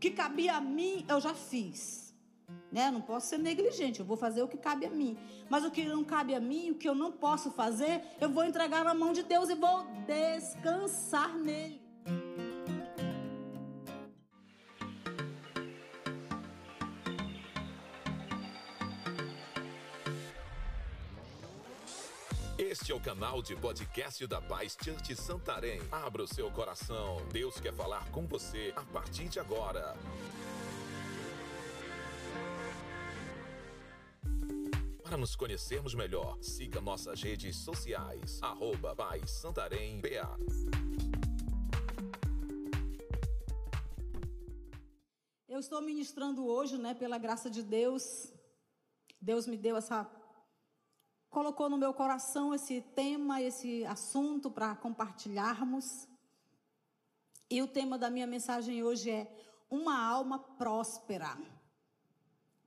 que cabia a mim, eu já fiz. Né? Não posso ser negligente, eu vou fazer o que cabe a mim. Mas o que não cabe a mim, o que eu não posso fazer, eu vou entregar na mão de Deus e vou descansar nele. Canal de podcast da Paz Church Santarém. Abra o seu coração. Deus quer falar com você a partir de agora. Para nos conhecermos melhor, siga nossas redes sociais. Arroba Paz Santarém BA. Eu estou ministrando hoje, né, pela graça de Deus. Deus me deu essa colocou no meu coração esse tema, esse assunto para compartilharmos. E o tema da minha mensagem hoje é uma alma próspera.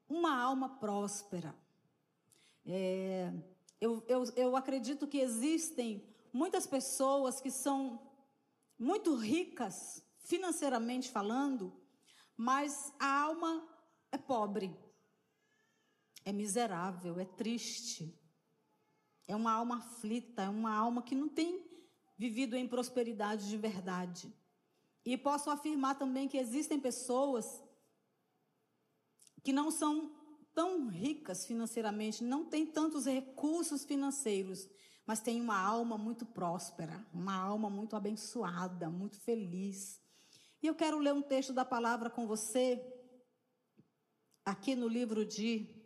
Uma alma próspera. É, eu, eu, eu acredito que existem muitas pessoas que são muito ricas, financeiramente falando, mas a alma é pobre, é miserável, é triste. É uma alma aflita, é uma alma que não tem vivido em prosperidade de verdade. E posso afirmar também que existem pessoas que não são tão ricas financeiramente, não têm tantos recursos financeiros, mas têm uma alma muito próspera, uma alma muito abençoada, muito feliz. E eu quero ler um texto da palavra com você, aqui no livro de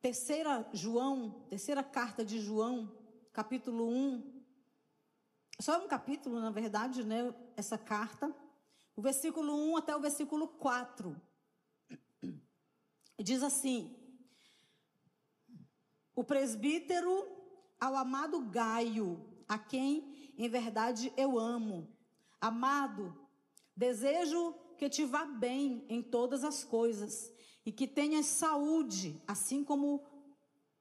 Terceira João, terceira carta de João, capítulo 1. Só um capítulo, na verdade, né, essa carta. O versículo 1 até o versículo 4. Diz assim: O presbítero ao amado Gaio, a quem em verdade eu amo. Amado, desejo que te vá bem em todas as coisas e que tenhas saúde, assim como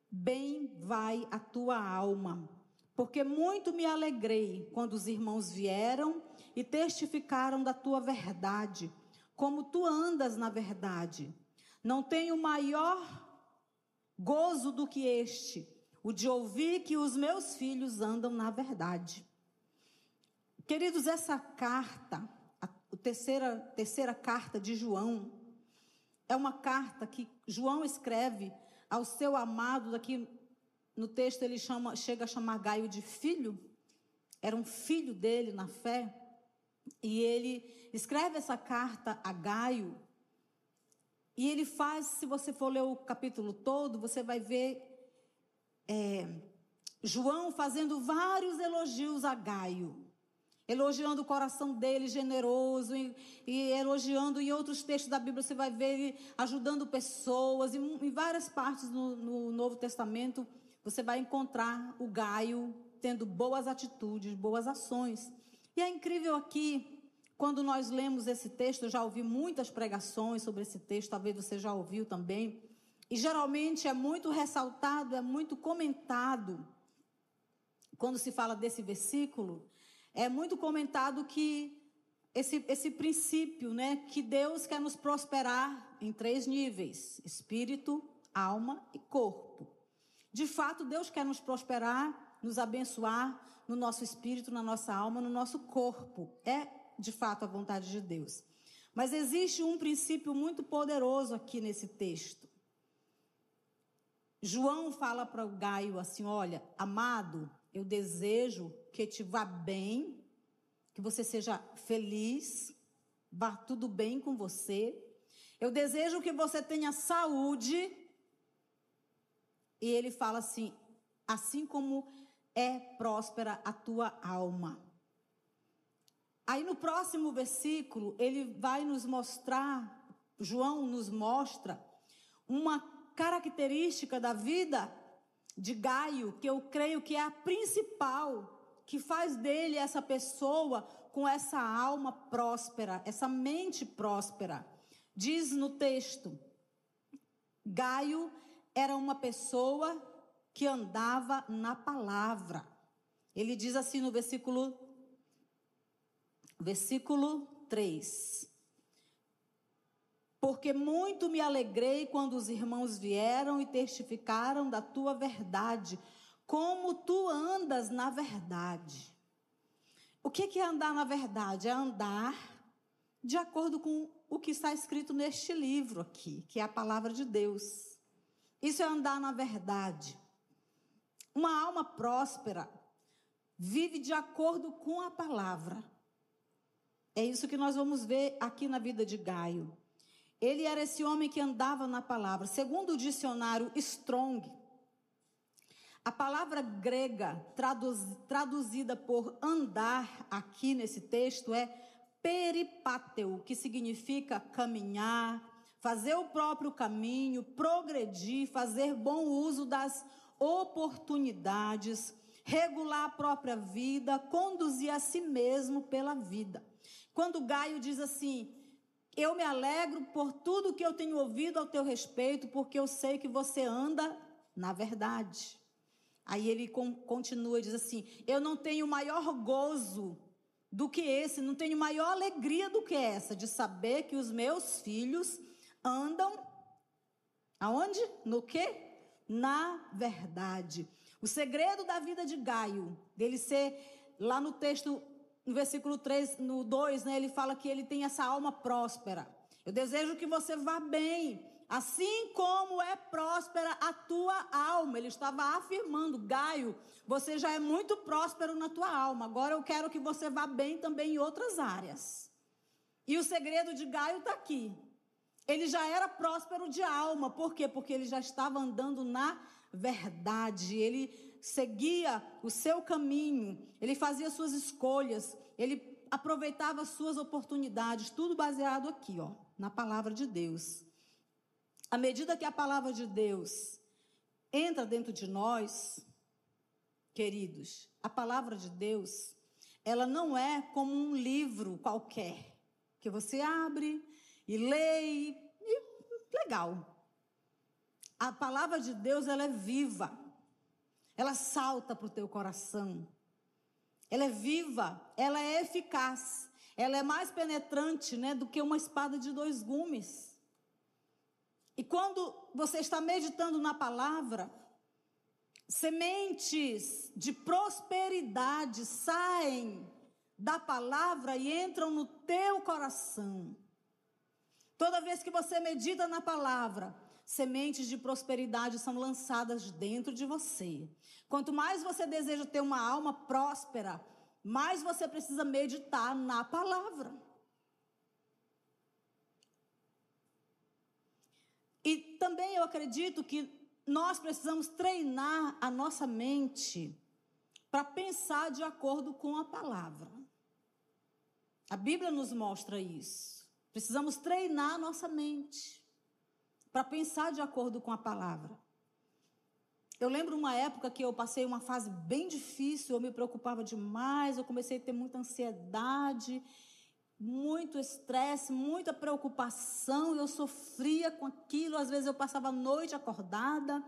bem vai a tua alma. Porque muito me alegrei quando os irmãos vieram e testificaram da tua verdade, como tu andas na verdade. Não tenho maior gozo do que este, o de ouvir que os meus filhos andam na verdade. Queridos, essa carta terceira, terceira carta de João, é uma carta que João escreve ao seu amado, daqui no texto ele chama, chega a chamar Gaio de filho, era um filho dele na fé, e ele escreve essa carta a Gaio, e ele faz, se você for ler o capítulo todo, você vai ver é, João fazendo vários elogios a Gaio elogiando o coração dele generoso e, e, elogiando em outros textos da Bíblia você vai ver ele ajudando pessoas em, em várias partes no, no, Novo Testamento você vai encontrar o Gaio tendo boas atitudes, boas ações. E é incrível aqui quando nós lemos esse texto, eu já ouvi muitas pregações sobre esse texto, talvez você já ouviu também. E geralmente é muito ressaltado, é muito comentado quando se fala desse versículo, é muito comentado que esse, esse princípio, né, que Deus quer nos prosperar em três níveis: espírito, alma e corpo. De fato, Deus quer nos prosperar, nos abençoar no nosso espírito, na nossa alma, no nosso corpo. É, de fato, a vontade de Deus. Mas existe um princípio muito poderoso aqui nesse texto. João fala para o Gaio assim: olha, amado, eu desejo que te vá bem, que você seja feliz, vá tudo bem com você. Eu desejo que você tenha saúde. E ele fala assim: assim como é próspera a tua alma. Aí no próximo versículo, ele vai nos mostrar, João nos mostra, uma característica da vida de Gaio, que eu creio que é a principal, que faz dele essa pessoa com essa alma próspera, essa mente próspera. Diz no texto: Gaio era uma pessoa que andava na palavra. Ele diz assim no versículo versículo 3. Porque muito me alegrei quando os irmãos vieram e testificaram da tua verdade, como tu andas na verdade. O que é andar na verdade? É andar de acordo com o que está escrito neste livro aqui, que é a palavra de Deus. Isso é andar na verdade. Uma alma próspera vive de acordo com a palavra. É isso que nós vamos ver aqui na vida de Gaio. Ele era esse homem que andava na palavra. Segundo o dicionário Strong, a palavra grega traduz, traduzida por andar aqui nesse texto é peripáteu, que significa caminhar, fazer o próprio caminho, progredir, fazer bom uso das oportunidades, regular a própria vida, conduzir a si mesmo pela vida. Quando Gaio diz assim: Eu me alegro por tudo que eu tenho ouvido ao teu respeito, porque eu sei que você anda na verdade. Aí ele continua e diz assim: Eu não tenho maior gozo do que esse, não tenho maior alegria do que essa, de saber que os meus filhos andam aonde? No quê? Na verdade. O segredo da vida de Gaio, dele ser, lá no texto, no versículo 3, no 2, né, ele fala que ele tem essa alma próspera. Eu desejo que você vá bem, assim como é próspera a tua alma. Ele estava afirmando, Gaio, você já é muito próspero na tua alma. Agora eu quero que você vá bem também em outras áreas. E o segredo de Gaio está aqui. Ele já era próspero de alma. Por quê? Porque ele já estava andando na verdade, ele seguia o seu caminho, ele fazia suas escolhas, ele aproveitava suas oportunidades, tudo baseado aqui, ó, na palavra de Deus. À medida que a palavra de Deus entra dentro de nós, queridos, a palavra de Deus, ela não é como um livro qualquer, que você abre e lê e, legal. A palavra de Deus, ela é viva. Ela salta para o teu coração. Ela é viva, ela é eficaz. Ela é mais penetrante, né, do que uma espada de dois gumes. E quando você está meditando na palavra, sementes de prosperidade saem da palavra e entram no teu coração. Toda vez que você medita na palavra, sementes de prosperidade são lançadas dentro de você. Quanto mais você deseja ter uma alma próspera, mais você precisa meditar na palavra. E também eu acredito que nós precisamos treinar a nossa mente para pensar de acordo com a palavra. A Bíblia nos mostra isso. Precisamos treinar a nossa mente para pensar de acordo com a palavra. Eu lembro uma época que eu passei uma fase bem difícil, eu me preocupava demais, eu comecei a ter muita ansiedade, muito estresse, muita preocupação, eu sofria com aquilo, às vezes eu passava a noite acordada.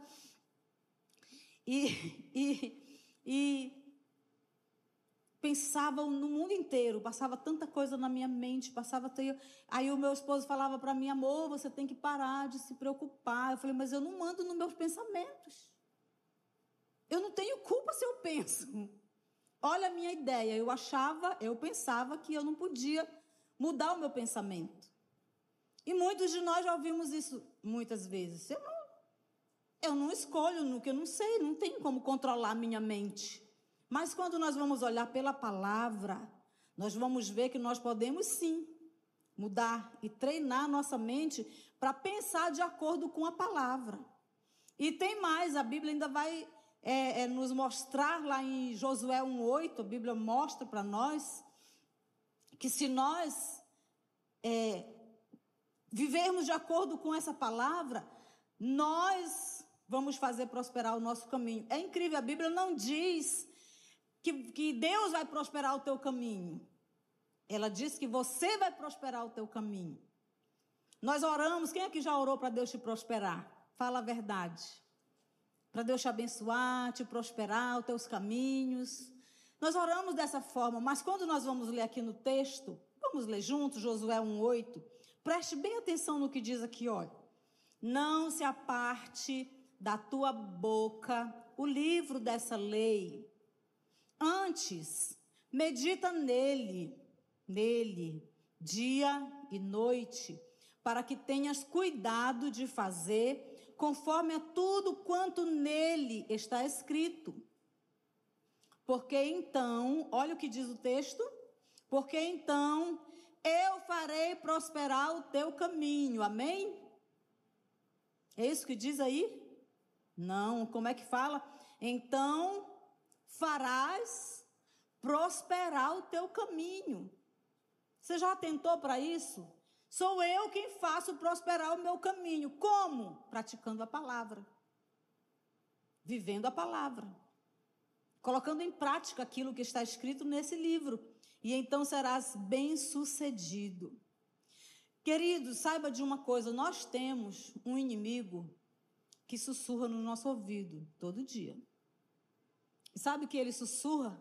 E, e, e pensava no mundo inteiro, passava tanta coisa na minha mente, passava aí o meu esposo falava para mim, amor, você tem que parar de se preocupar. Eu falei, mas eu não mando nos meus pensamentos. Eu não tenho culpa se eu penso. Olha a minha ideia, eu achava, eu pensava que eu não podia mudar o meu pensamento. E muitos de nós já ouvimos isso muitas vezes. Eu não, eu não escolho no que eu não sei, não tenho como controlar a minha mente. Mas quando nós vamos olhar pela palavra, nós vamos ver que nós podemos sim mudar e treinar nossa mente para pensar de acordo com a palavra. E tem mais, a Bíblia ainda vai é, é, nos mostrar lá em Josué 1,8, a Bíblia mostra para nós que se nós é, vivermos de acordo com essa palavra, nós vamos fazer prosperar o nosso caminho. É incrível, a Bíblia não diz que, que Deus vai prosperar o teu caminho. Ela diz que você vai prosperar o teu caminho. Nós oramos, quem é que já orou para Deus te prosperar? Fala a verdade. Para Deus te abençoar, te prosperar os teus caminhos. Nós oramos dessa forma, mas quando nós vamos ler aqui no texto, Vamos ler juntos Josué 1:8. Preste bem atenção no que diz aqui, olha. Não se aparte da tua boca o livro dessa lei. Antes, medita nele, nele, dia e noite, para que tenhas cuidado de fazer conforme a tudo quanto nele está escrito. Porque então, olha o que diz o texto, porque então eu farei prosperar o teu caminho. Amém? É isso que diz aí? Não, como é que fala? Então farás prosperar o teu caminho. Você já atentou para isso? Sou eu quem faço prosperar o meu caminho. Como? Praticando a palavra. Vivendo a palavra. Colocando em prática aquilo que está escrito nesse livro. E então serás bem-sucedido. Queridos, saiba de uma coisa: nós temos um inimigo que sussurra no nosso ouvido todo dia. E sabe o que ele sussurra?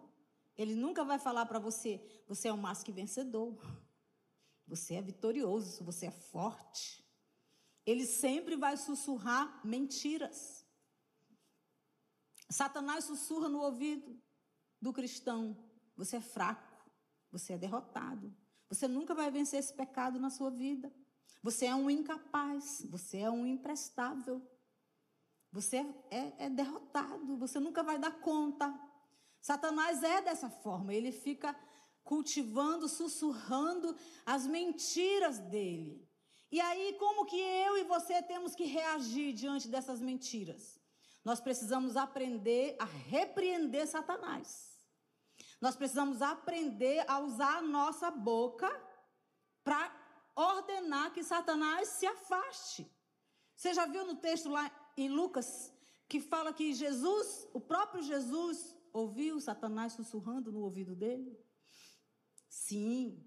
Ele nunca vai falar para você: você é um mais que vencedor. Você é vitorioso, você é forte. Ele sempre vai sussurrar mentiras. Satanás sussurra no ouvido do cristão: você é fraco, você é derrotado. Você nunca vai vencer esse pecado na sua vida. Você é um incapaz, você é um imprestável. Você é, é derrotado, você nunca vai dar conta. Satanás é dessa forma, ele fica cultivando, sussurrando as mentiras dele. E aí, como que eu e você temos que reagir diante dessas mentiras? Nós precisamos aprender a repreender Satanás. Nós precisamos aprender a usar a nossa boca para ordenar que Satanás se afaste. Você já viu no texto lá em Lucas que fala que Jesus, o próprio Jesus, ouviu Satanás sussurrando no ouvido dele? Sim,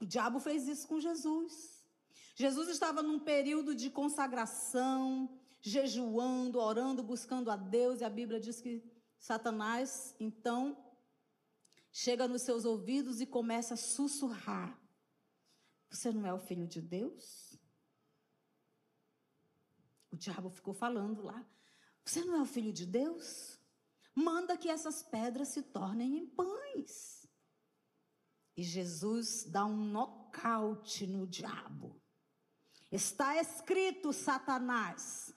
o diabo fez isso com Jesus. Jesus estava num período de consagração, jejuando, orando, buscando a Deus, e a Bíblia diz que Satanás, então, chega nos seus ouvidos e começa a sussurrar: Você não é o filho de Deus? O diabo ficou falando lá: Você não é o filho de Deus? Manda que essas pedras se tornem em pães. E Jesus dá um nocaute no diabo. Está escrito, Satanás: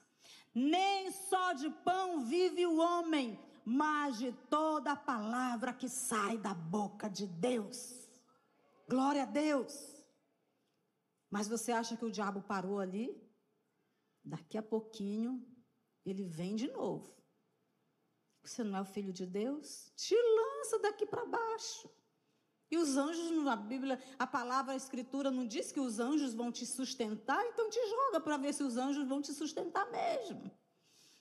nem só de pão vive o homem, mas de toda a palavra que sai da boca de Deus. Glória a Deus. Mas você acha que o diabo parou ali? Daqui a pouquinho ele vem de novo. Você não é o filho de Deus? Te lança daqui para baixo. E os anjos, na Bíblia, a palavra, a escritura não diz que os anjos vão te sustentar, então te joga para ver se os anjos vão te sustentar mesmo.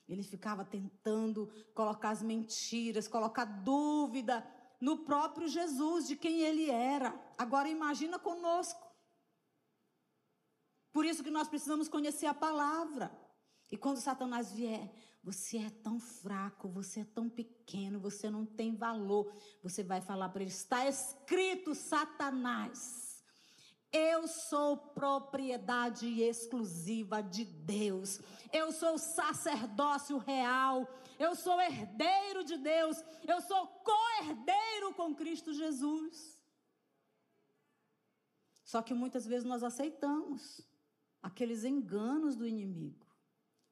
Ele ficava tentando colocar as mentiras, colocar dúvida no próprio Jesus, de quem ele era. Agora imagina conosco. Por isso que nós precisamos conhecer a palavra. E quando Satanás vier, você é tão fraco, você é tão pequeno, você não tem valor. Você vai falar para ele: está escrito, Satanás. Eu sou propriedade exclusiva de Deus. Eu sou sacerdócio real. Eu sou herdeiro de Deus. Eu sou co-herdeiro com Cristo Jesus. Só que muitas vezes nós aceitamos aqueles enganos do inimigo.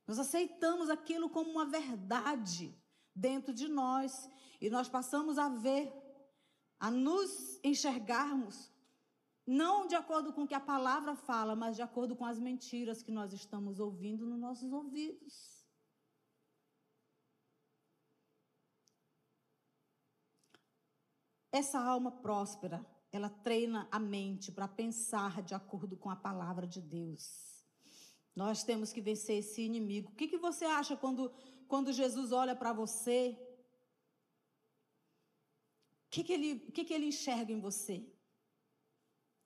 Nós aceitamos aquilo como uma verdade dentro de nós e nós passamos a ver, a nos enxergarmos, não de acordo com o que a palavra fala, mas de acordo com as mentiras que nós estamos ouvindo nos nossos ouvidos. Essa alma próspera, ela treina a mente para pensar de acordo com a palavra de Deus. Nós temos que vencer esse inimigo. O que, que você acha quando, quando Jesus olha para você? O que, que, ele, que, que ele enxerga em você?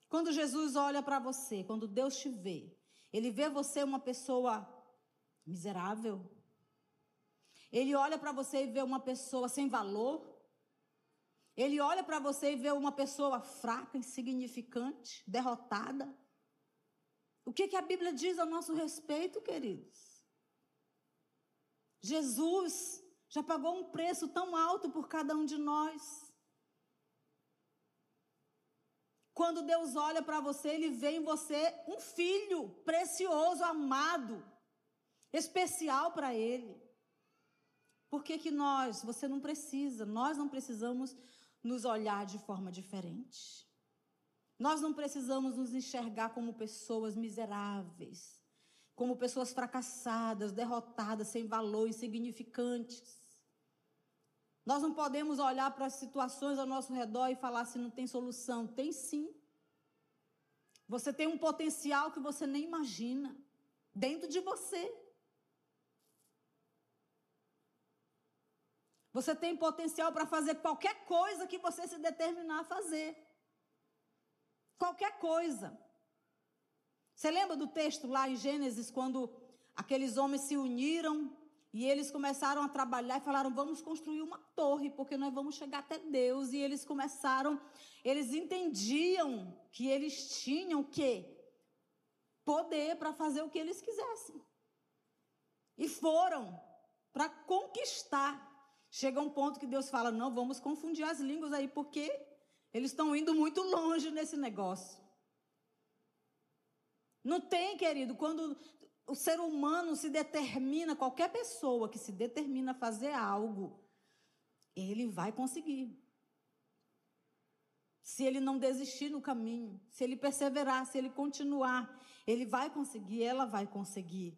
Quando Jesus olha para você, quando Deus te vê, ele vê você uma pessoa miserável? Ele olha para você e vê uma pessoa sem valor? Ele olha para você e vê uma pessoa fraca, insignificante, derrotada. O que, que a Bíblia diz a nosso respeito, queridos? Jesus já pagou um preço tão alto por cada um de nós. Quando Deus olha para você, Ele vê em você um filho precioso, amado, especial para Ele. Por que, que nós, você não precisa, nós não precisamos nos olhar de forma diferente? Nós não precisamos nos enxergar como pessoas miseráveis, como pessoas fracassadas, derrotadas, sem valor, insignificantes. Nós não podemos olhar para as situações ao nosso redor e falar se assim, não tem solução. Tem sim. Você tem um potencial que você nem imagina dentro de você. Você tem potencial para fazer qualquer coisa que você se determinar a fazer. Qualquer coisa. Você lembra do texto lá em Gênesis, quando aqueles homens se uniram e eles começaram a trabalhar e falaram: vamos construir uma torre, porque nós vamos chegar até Deus. E eles começaram, eles entendiam que eles tinham o quê? Poder para fazer o que eles quisessem. E foram para conquistar Chega um ponto que Deus fala: não, vamos confundir as línguas aí, porque eles estão indo muito longe nesse negócio. Não tem, querido, quando o ser humano se determina, qualquer pessoa que se determina a fazer algo, ele vai conseguir. Se ele não desistir no caminho, se ele perseverar, se ele continuar, ele vai conseguir, ela vai conseguir.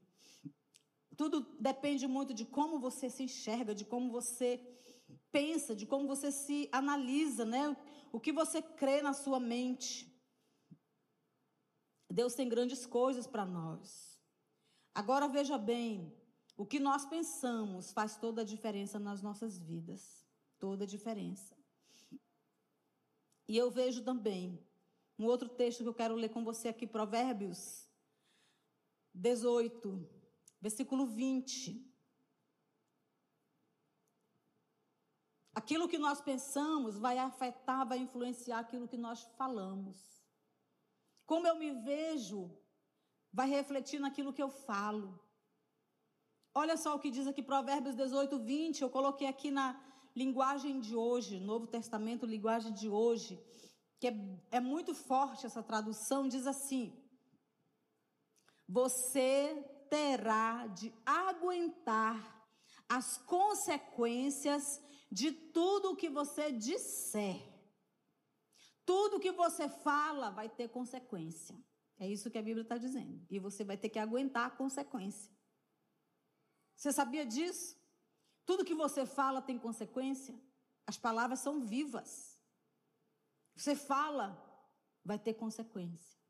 Tudo depende muito de como você se enxerga, de como você pensa, de como você se analisa, né? O que você crê na sua mente. Deus tem grandes coisas para nós. Agora veja bem, o que nós pensamos faz toda a diferença nas nossas vidas. Toda a diferença. E eu vejo também um outro texto que eu quero ler com você aqui, Provérbios 18, versículo 20. Aquilo que nós pensamos vai afetar, vai influenciar aquilo que nós falamos. Como eu me vejo, vai refletir naquilo que eu falo. Olha só o que diz aqui Provérbios 18, 20. Eu coloquei aqui na linguagem de hoje, Novo Testamento, linguagem de hoje, que é, é muito forte essa tradução. Diz assim: Você terá de aguentar as consequências de tudo o que você disser. Tudo que você fala vai ter consequência. É isso que a Bíblia está dizendo. E você vai ter que aguentar a consequência. Você sabia disso? Tudo que você fala tem consequência. As palavras são vivas. Você fala, vai ter consequência.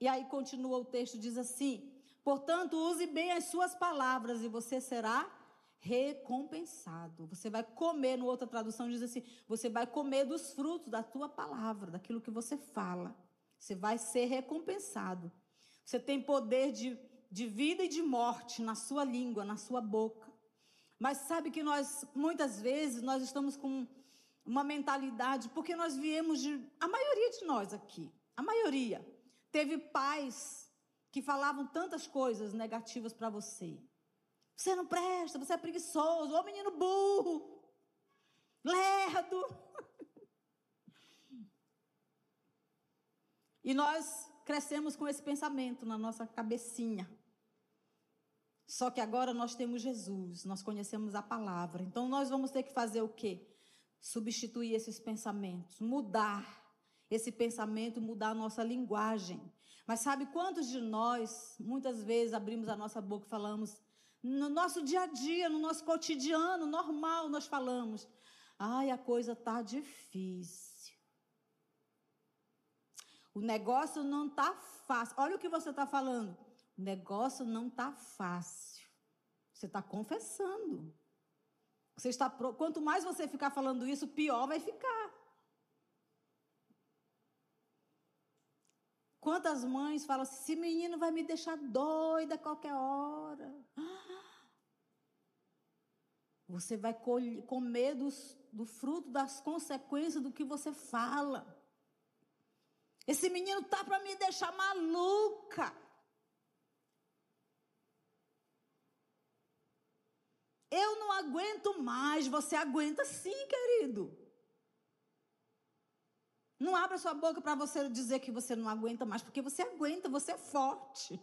E aí continua o texto, diz assim: portanto, use bem as suas palavras e você será recompensado. Você vai comer, no outra tradução diz assim: você vai comer dos frutos da tua palavra, daquilo que você fala. Você vai ser recompensado. Você tem poder de, de vida e de morte na sua língua, na sua boca. Mas sabe que nós, muitas vezes, nós estamos com uma mentalidade, porque nós viemos de. A maioria de nós aqui, a maioria, Teve pais que falavam tantas coisas negativas para você. Você não presta, você é preguiçoso, ô menino burro, lerdo. E nós crescemos com esse pensamento na nossa cabecinha. Só que agora nós temos Jesus, nós conhecemos a palavra. Então nós vamos ter que fazer o quê? Substituir esses pensamentos, mudar esse pensamento, mudar a nossa linguagem. Mas sabe quantos de nós, muitas vezes, abrimos a nossa boca e falamos, no nosso dia a dia, no nosso cotidiano normal, nós falamos: ai, a coisa está difícil. O negócio não está fácil. Olha o que você está falando. O negócio não está fácil. Você está confessando. Você está, quanto mais você ficar falando isso, pior vai ficar. Quantas mães falam assim: esse menino vai me deixar doida a qualquer hora. Você vai comer dos, do fruto das consequências do que você fala. Esse menino tá para me deixar maluca. Eu não aguento mais. Você aguenta sim, querido. Não abra sua boca para você dizer que você não aguenta mais, porque você aguenta, você é forte.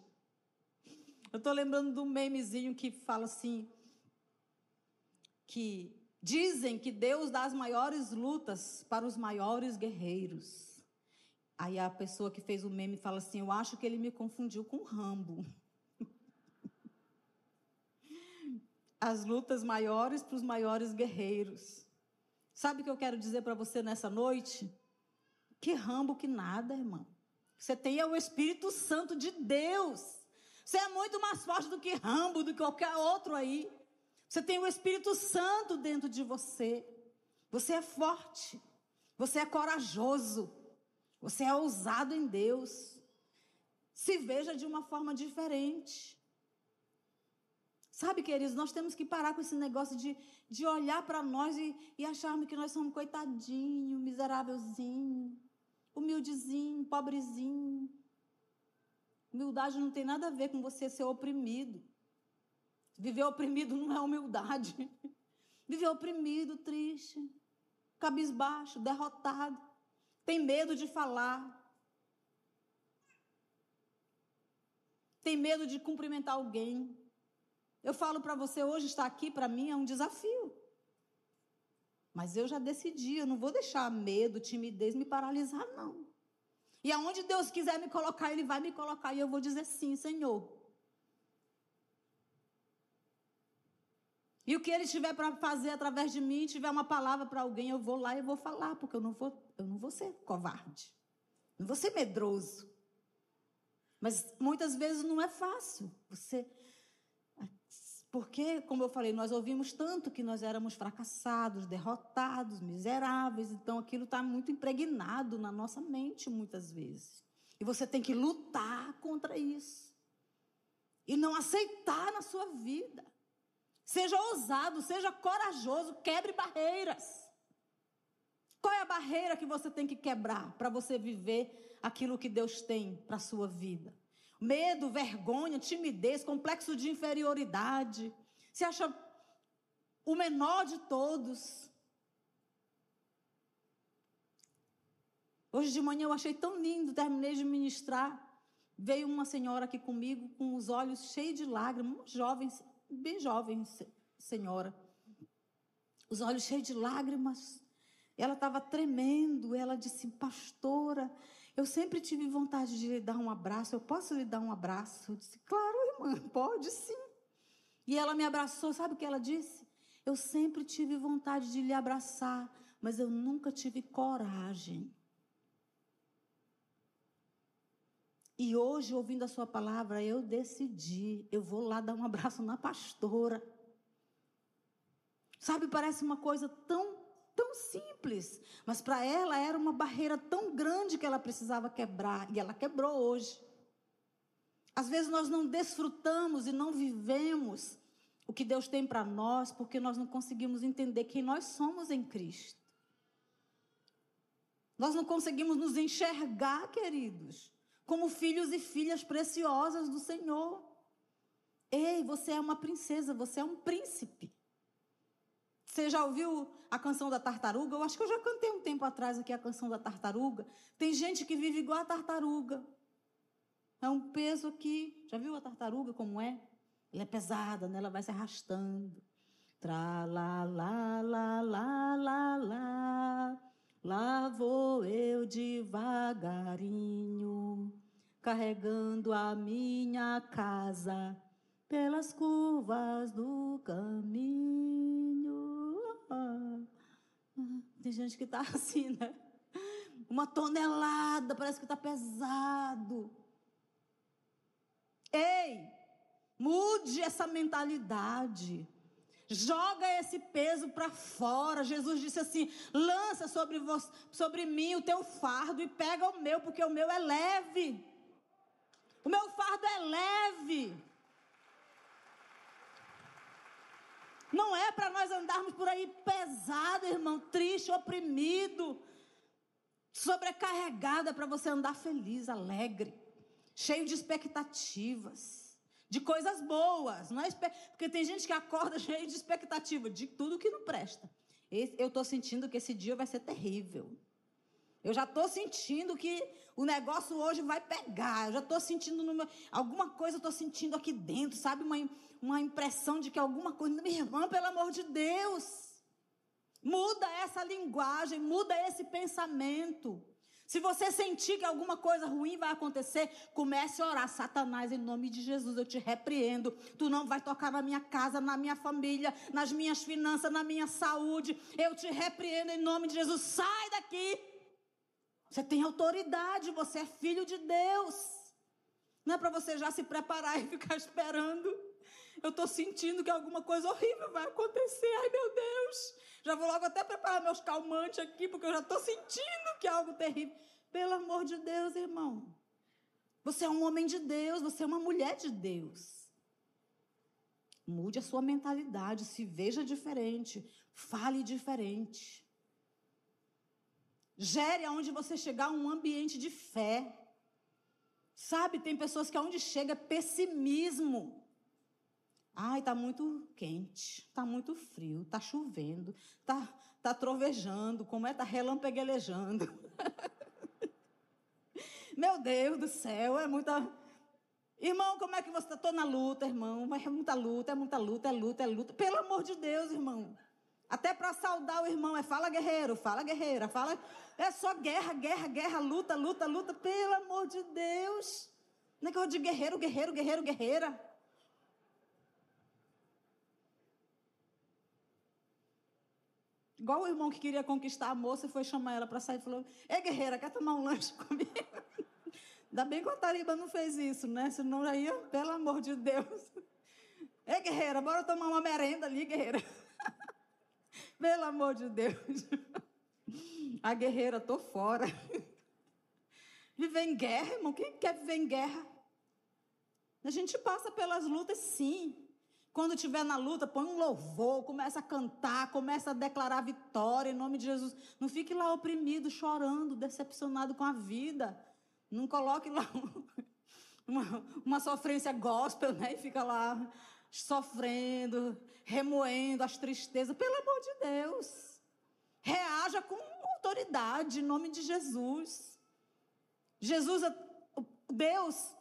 Eu estou lembrando de um memezinho que fala assim: que dizem que Deus dá as maiores lutas para os maiores guerreiros. Aí a pessoa que fez o meme fala assim: Eu acho que ele me confundiu com Rambo. As lutas maiores para os maiores guerreiros. Sabe o que eu quero dizer para você nessa noite? Que Rambo que nada, irmão. Você tem o Espírito Santo de Deus. Você é muito mais forte do que Rambo, do que qualquer outro aí. Você tem o Espírito Santo dentro de você. Você é forte. Você é corajoso. Você é ousado em Deus. Se veja de uma forma diferente. Sabe, queridos, nós temos que parar com esse negócio de, de olhar para nós e, e acharmos que nós somos coitadinho, miserávelzinho, humildezinho, pobrezinho. Humildade não tem nada a ver com você ser oprimido. Viver oprimido não é humildade. Viver oprimido, triste, cabisbaixo, derrotado tem medo de falar, tem medo de cumprimentar alguém. Eu falo para você hoje, estar aqui para mim é um desafio. Mas eu já decidi, eu não vou deixar medo, timidez me paralisar, não. E aonde Deus quiser me colocar, Ele vai me colocar e eu vou dizer sim, Senhor. E o que ele tiver para fazer através de mim, tiver uma palavra para alguém, eu vou lá e vou falar, porque eu não vou, eu não vou ser covarde. Não vou ser medroso. Mas muitas vezes não é fácil. Você porque, como eu falei, nós ouvimos tanto que nós éramos fracassados, derrotados, miseráveis, então aquilo está muito impregnado na nossa mente muitas vezes. E você tem que lutar contra isso. E não aceitar na sua vida. Seja ousado, seja corajoso, quebre barreiras. Qual é a barreira que você tem que quebrar para você viver aquilo que Deus tem para a sua vida? Medo, vergonha, timidez, complexo de inferioridade. Se acha o menor de todos. Hoje de manhã eu achei tão lindo, terminei de ministrar. Veio uma senhora aqui comigo com os olhos cheios de lágrimas, jovens bem jovem senhora, os olhos cheios de lágrimas. Ela estava tremendo. Ela disse: Pastora, eu sempre tive vontade de lhe dar um abraço. Eu posso lhe dar um abraço? Eu disse: Claro, irmã, pode sim. E ela me abraçou. Sabe o que ela disse? Eu sempre tive vontade de lhe abraçar, mas eu nunca tive coragem. E hoje, ouvindo a sua palavra, eu decidi, eu vou lá dar um abraço na pastora. Sabe, parece uma coisa tão, tão simples, mas para ela era uma barreira tão grande que ela precisava quebrar, e ela quebrou hoje. Às vezes nós não desfrutamos e não vivemos o que Deus tem para nós, porque nós não conseguimos entender quem nós somos em Cristo. Nós não conseguimos nos enxergar, queridos como filhos e filhas preciosas do Senhor. Ei, você é uma princesa, você é um príncipe. Você já ouviu a canção da tartaruga? Eu acho que eu já cantei um tempo atrás aqui a canção da tartaruga. Tem gente que vive igual a tartaruga. É um peso aqui. Já viu a tartaruga como é? Ela é pesada, né? ela vai se arrastando. Tra. Lá vou eu devagarinho, carregando a minha casa pelas curvas do caminho. Tem gente que está assim, né? Uma tonelada, parece que está pesado. Ei, mude essa mentalidade. Joga esse peso para fora. Jesus disse assim: lança sobre, você, sobre mim o teu fardo e pega o meu, porque o meu é leve. O meu fardo é leve. Não é para nós andarmos por aí pesado, irmão, triste, oprimido, sobrecarregado, é para você andar feliz, alegre, cheio de expectativas, de coisas boas, não é porque tem gente que acorda cheio de expectativa de tudo que não presta. Eu estou sentindo que esse dia vai ser terrível. Eu já estou sentindo que o negócio hoje vai pegar. Eu já estou sentindo meu, alguma coisa, estou sentindo aqui dentro, sabe? Uma, uma impressão de que alguma coisa. Minha irmã, pelo amor de Deus. Muda essa linguagem, muda esse pensamento. Se você sentir que alguma coisa ruim vai acontecer, comece a orar. Satanás, em nome de Jesus, eu te repreendo. Tu não vai tocar na minha casa, na minha família, nas minhas finanças, na minha saúde. Eu te repreendo em nome de Jesus. Sai daqui. Você tem autoridade, você é filho de Deus. Não é para você já se preparar e ficar esperando. Eu estou sentindo que alguma coisa horrível vai acontecer. Ai, meu Deus. Já vou logo até preparar meus calmantes aqui, porque eu já estou sentindo que é algo terrível. Pelo amor de Deus, irmão. Você é um homem de Deus, você é uma mulher de Deus. Mude a sua mentalidade, se veja diferente, fale diferente. Gere aonde você chegar um ambiente de fé. Sabe, tem pessoas que aonde chega é pessimismo. Ai, tá muito quente, tá muito frio, tá chovendo, tá, tá trovejando, como é? Tá relampaguejando. Meu Deus do céu, é muita. Irmão, como é que você está? Estou na luta, irmão. É muita luta, é muita luta, é luta, é luta. Pelo amor de Deus, irmão. Até para saudar o irmão é fala guerreiro, fala guerreira, fala. É só guerra, guerra, guerra, luta, luta, luta. Pelo amor de Deus. Negócio de guerreiro, guerreiro, guerreiro, guerreira. Igual o irmão que queria conquistar a moça e foi chamar ela para sair e falou: Ei, guerreira, quer tomar um lanche comigo? Ainda bem que o Tariba não fez isso, né? Senão ia, pelo amor de Deus. Ei, guerreira, bora tomar uma merenda ali, guerreira. Pelo amor de Deus. A guerreira, tô fora. Viver em guerra, irmão. Quem quer viver em guerra? A gente passa pelas lutas, sim. Quando estiver na luta, põe um louvor, começa a cantar, começa a declarar vitória em nome de Jesus. Não fique lá oprimido, chorando, decepcionado com a vida. Não coloque lá uma, uma sofrência gospel, né? E fica lá sofrendo, remoendo as tristezas. Pelo amor de Deus. Reaja com autoridade, em nome de Jesus. Jesus, Deus,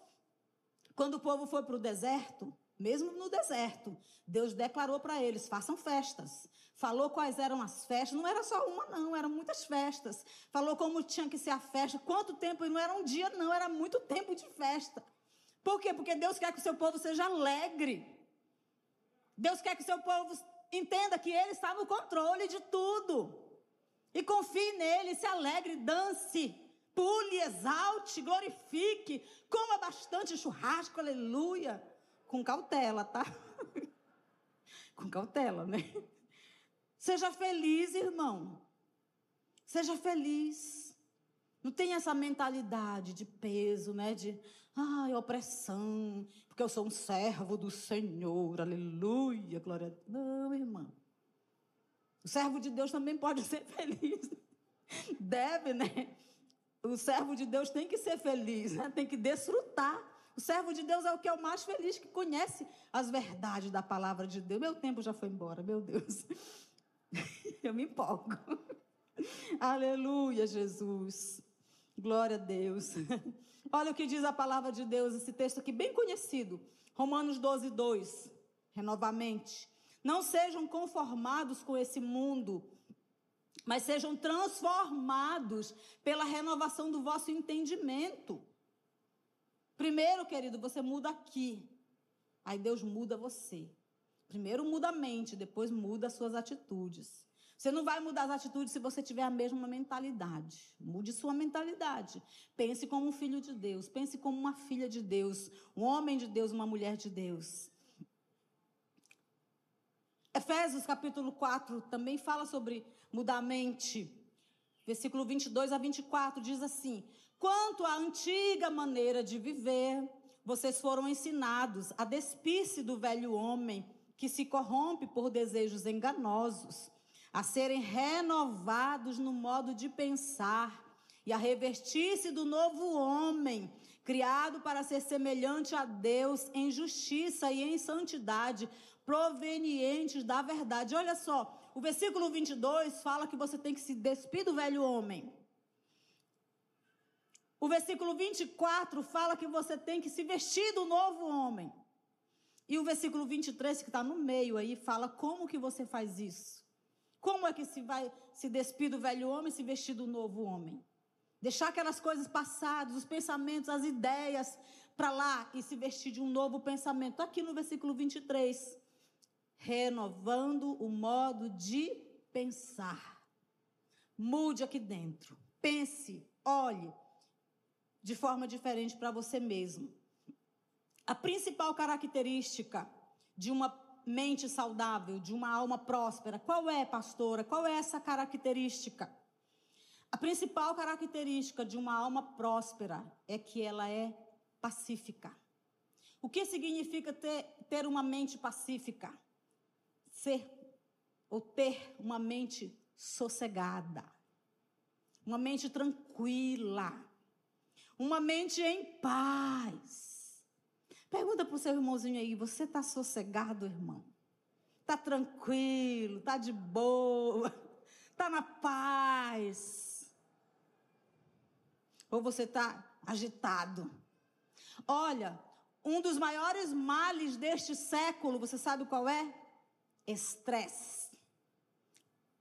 quando o povo foi para o deserto, mesmo no deserto, Deus declarou para eles: façam festas. Falou quais eram as festas. Não era só uma, não, eram muitas festas. Falou como tinha que ser a festa, quanto tempo, e não era um dia, não, era muito tempo de festa. Por quê? Porque Deus quer que o seu povo seja alegre. Deus quer que seu povo entenda que Ele está no controle de tudo. E confie nele, se alegre, dance, pule, exalte, glorifique, coma bastante churrasco, aleluia. Com cautela, tá? Com cautela, né? Seja feliz, irmão. Seja feliz. Não tem essa mentalidade de peso, né? De, ai, opressão, porque eu sou um servo do Senhor, aleluia, glória a Deus. Não, irmã. O servo de Deus também pode ser feliz. Deve, né? O servo de Deus tem que ser feliz, né? tem que desfrutar. O servo de Deus é o que é o mais feliz, que conhece as verdades da palavra de Deus. Meu tempo já foi embora, meu Deus. Eu me empolgo. Aleluia, Jesus. Glória a Deus. Olha o que diz a palavra de Deus, esse texto aqui bem conhecido. Romanos 12, 2. Renovamente. Não sejam conformados com esse mundo, mas sejam transformados pela renovação do vosso entendimento. Primeiro, querido, você muda aqui. Aí Deus muda você. Primeiro muda a mente, depois muda as suas atitudes. Você não vai mudar as atitudes se você tiver a mesma mentalidade. Mude sua mentalidade. Pense como um filho de Deus. Pense como uma filha de Deus. Um homem de Deus, uma mulher de Deus. Efésios capítulo 4 também fala sobre mudar a mente. Versículo 22 a 24 diz assim: Quanto à antiga maneira de viver, vocês foram ensinados a despir-se do velho homem que se corrompe por desejos enganosos, a serem renovados no modo de pensar e a revestir-se do novo homem, criado para ser semelhante a Deus em justiça e em santidade, provenientes da verdade. Olha só, o versículo 22 fala que você tem que se despir do velho homem. O versículo 24 fala que você tem que se vestir do novo homem. E o versículo 23, que está no meio aí, fala como que você faz isso. Como é que se vai se despir do velho homem e se vestir do novo homem? Deixar aquelas coisas passadas, os pensamentos, as ideias para lá e se vestir de um novo pensamento. Aqui no versículo 23. Renovando o modo de pensar. Mude aqui dentro. Pense, olhe de forma diferente para você mesmo. A principal característica de uma mente saudável, de uma alma próspera, qual é, pastora? Qual é essa característica? A principal característica de uma alma próspera é que ela é pacífica. O que significa ter, ter uma mente pacífica? Ser ou ter uma mente sossegada, uma mente tranquila, uma mente em paz. Pergunta para o seu irmãozinho aí: você está sossegado, irmão? Está tranquilo? Está de boa? Está na paz? Ou você está agitado? Olha, um dos maiores males deste século, você sabe qual é? Estresse.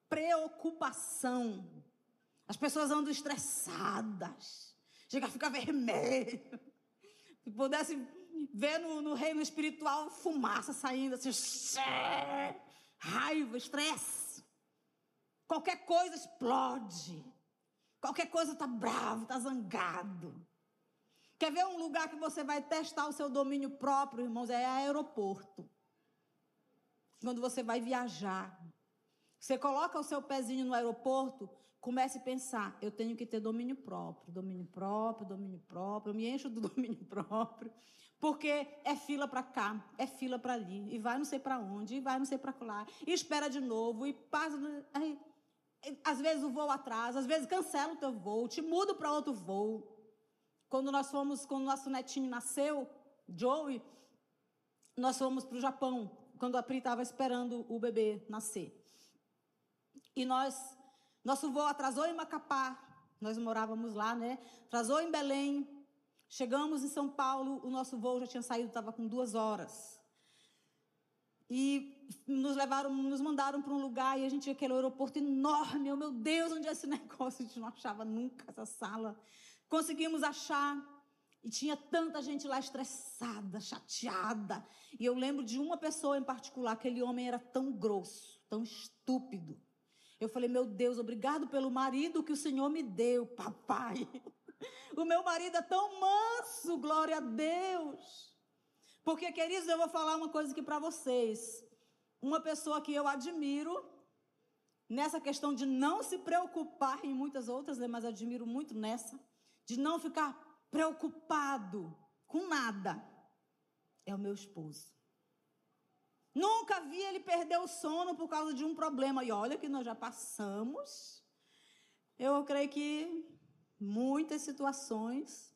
Preocupação. As pessoas andam estressadas. Chega a ficar vermelho. Se pudesse ver no, no reino espiritual fumaça saindo assim. Raiva, estresse. Qualquer coisa explode. Qualquer coisa está bravo, está zangado. Quer ver um lugar que você vai testar o seu domínio próprio, irmãos? É aeroporto. Quando você vai viajar. Você coloca o seu pezinho no aeroporto, comece a pensar: eu tenho que ter domínio próprio, domínio próprio, domínio próprio. Eu me encho do domínio próprio. Porque é fila para cá, é fila para ali, e vai não sei para onde, e vai não sei para lá, e espera de novo, e passa. Aí, às vezes o voo atrasa, às vezes cancela o teu voo, te muda para outro voo. Quando nós fomos, quando nosso netinho nasceu, Joey, nós fomos para o Japão, quando a Pri estava esperando o bebê nascer. E nós, nosso voo atrasou em Macapá, nós morávamos lá, né? Atrasou em Belém, chegamos em São Paulo, o nosso voo já tinha saído, estava com duas horas. E nos levaram, nos mandaram para um lugar e a gente aquele aeroporto enorme. Oh, meu Deus, onde é esse negócio? A gente não achava nunca essa sala. Conseguimos achar. E tinha tanta gente lá estressada, chateada. E eu lembro de uma pessoa em particular, aquele homem era tão grosso, tão estúpido. Eu falei, meu Deus, obrigado pelo marido que o Senhor me deu, papai. O meu marido é tão manso, glória a Deus. Porque, queridos, eu vou falar uma coisa aqui para vocês. Uma pessoa que eu admiro, nessa questão de não se preocupar em muitas outras, né, mas admiro muito nessa, de não ficar preocupado com nada, é o meu esposo. Nunca vi ele perder o sono por causa de um problema. E olha que nós já passamos. Eu creio que muitas situações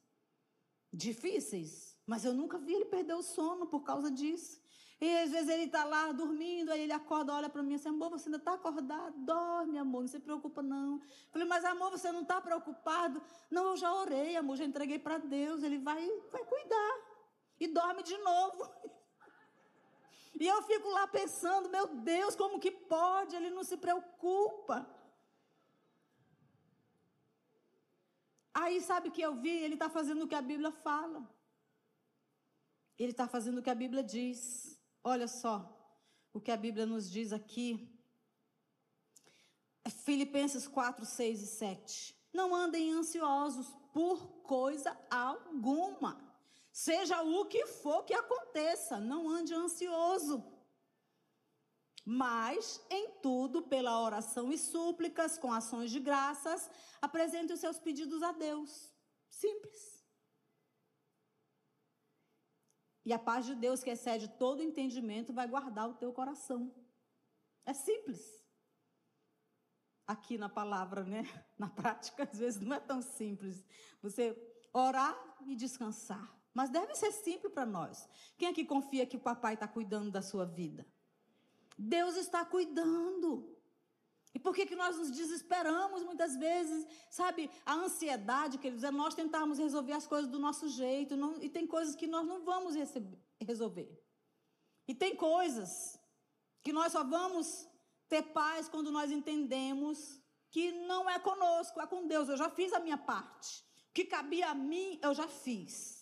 difíceis mas eu nunca vi ele perder o sono por causa disso. E às vezes ele está lá dormindo, aí ele acorda, olha para mim assim, amor, você ainda está acordado? Dorme, amor, não se preocupa não. Eu falei, mas amor, você não está preocupado? Não, eu já orei, amor, já entreguei para Deus, ele vai, vai cuidar. E dorme de novo. E eu fico lá pensando, meu Deus, como que pode? Ele não se preocupa. Aí sabe o que eu vi? Ele está fazendo o que a Bíblia fala. Ele está fazendo o que a Bíblia diz. Olha só o que a Bíblia nos diz aqui. Filipenses 4, 6 e 7. Não andem ansiosos por coisa alguma. Seja o que for que aconteça, não ande ansioso. Mas, em tudo, pela oração e súplicas, com ações de graças, apresente os seus pedidos a Deus. Simples. E a paz de Deus, que excede todo entendimento, vai guardar o teu coração. É simples. Aqui na palavra, né? Na prática, às vezes não é tão simples. Você orar e descansar. Mas deve ser simples para nós. Quem aqui confia que o papai está cuidando da sua vida? Deus está cuidando. E por que, que nós nos desesperamos muitas vezes? Sabe, a ansiedade, quer dizer, nós tentarmos resolver as coisas do nosso jeito, não, e tem coisas que nós não vamos receber, resolver. E tem coisas que nós só vamos ter paz quando nós entendemos que não é conosco, é com Deus. Eu já fiz a minha parte. O que cabia a mim, eu já fiz.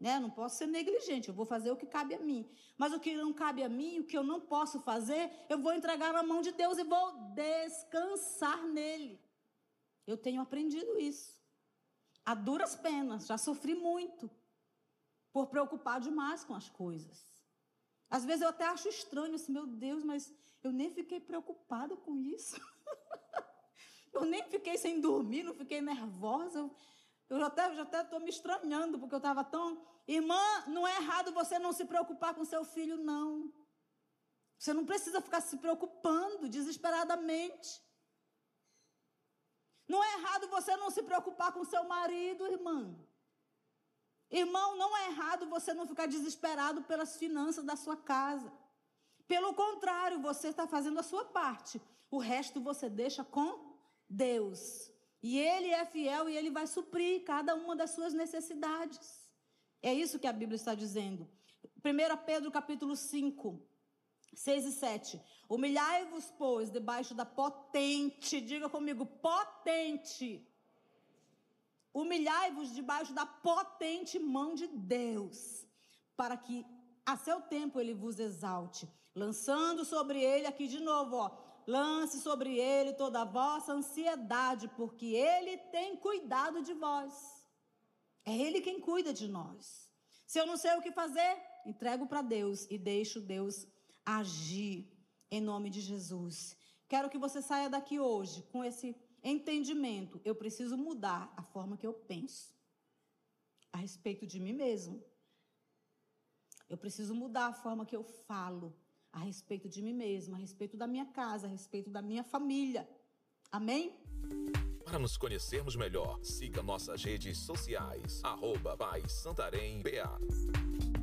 Né? Não posso ser negligente, eu vou fazer o que cabe a mim. Mas o que não cabe a mim, o que eu não posso fazer, eu vou entregar na mão de Deus e vou descansar nele. Eu tenho aprendido isso. A duras penas, já sofri muito por preocupar demais com as coisas. Às vezes eu até acho estranho assim, meu Deus, mas eu nem fiquei preocupada com isso. eu nem fiquei sem dormir, não fiquei nervosa. Eu já até já até estou me estranhando, porque eu estava tão. Irmã, não é errado você não se preocupar com seu filho, não. Você não precisa ficar se preocupando desesperadamente. Não é errado você não se preocupar com seu marido, irmã. Irmão, não é errado você não ficar desesperado pelas finanças da sua casa. Pelo contrário, você está fazendo a sua parte. O resto você deixa com Deus. E Ele é fiel e Ele vai suprir cada uma das suas necessidades. É isso que a Bíblia está dizendo. 1 Pedro capítulo 5, 6 e 7. Humilhai-vos, pois, debaixo da potente, diga comigo, potente. Humilhai-vos debaixo da potente mão de Deus, para que a seu tempo ele vos exalte, lançando sobre ele, aqui de novo, ó, Lance sobre ele toda a vossa ansiedade, porque ele tem cuidado de vós. É ele quem cuida de nós. Se eu não sei o que fazer, entrego para Deus e deixo Deus agir em nome de Jesus. Quero que você saia daqui hoje com esse entendimento. Eu preciso mudar a forma que eu penso a respeito de mim mesmo. Eu preciso mudar a forma que eu falo a respeito de mim mesma, a respeito da minha casa, a respeito da minha família. Amém? Para nos conhecermos melhor, siga nossas redes sociais, arroba Pai Santarém BA.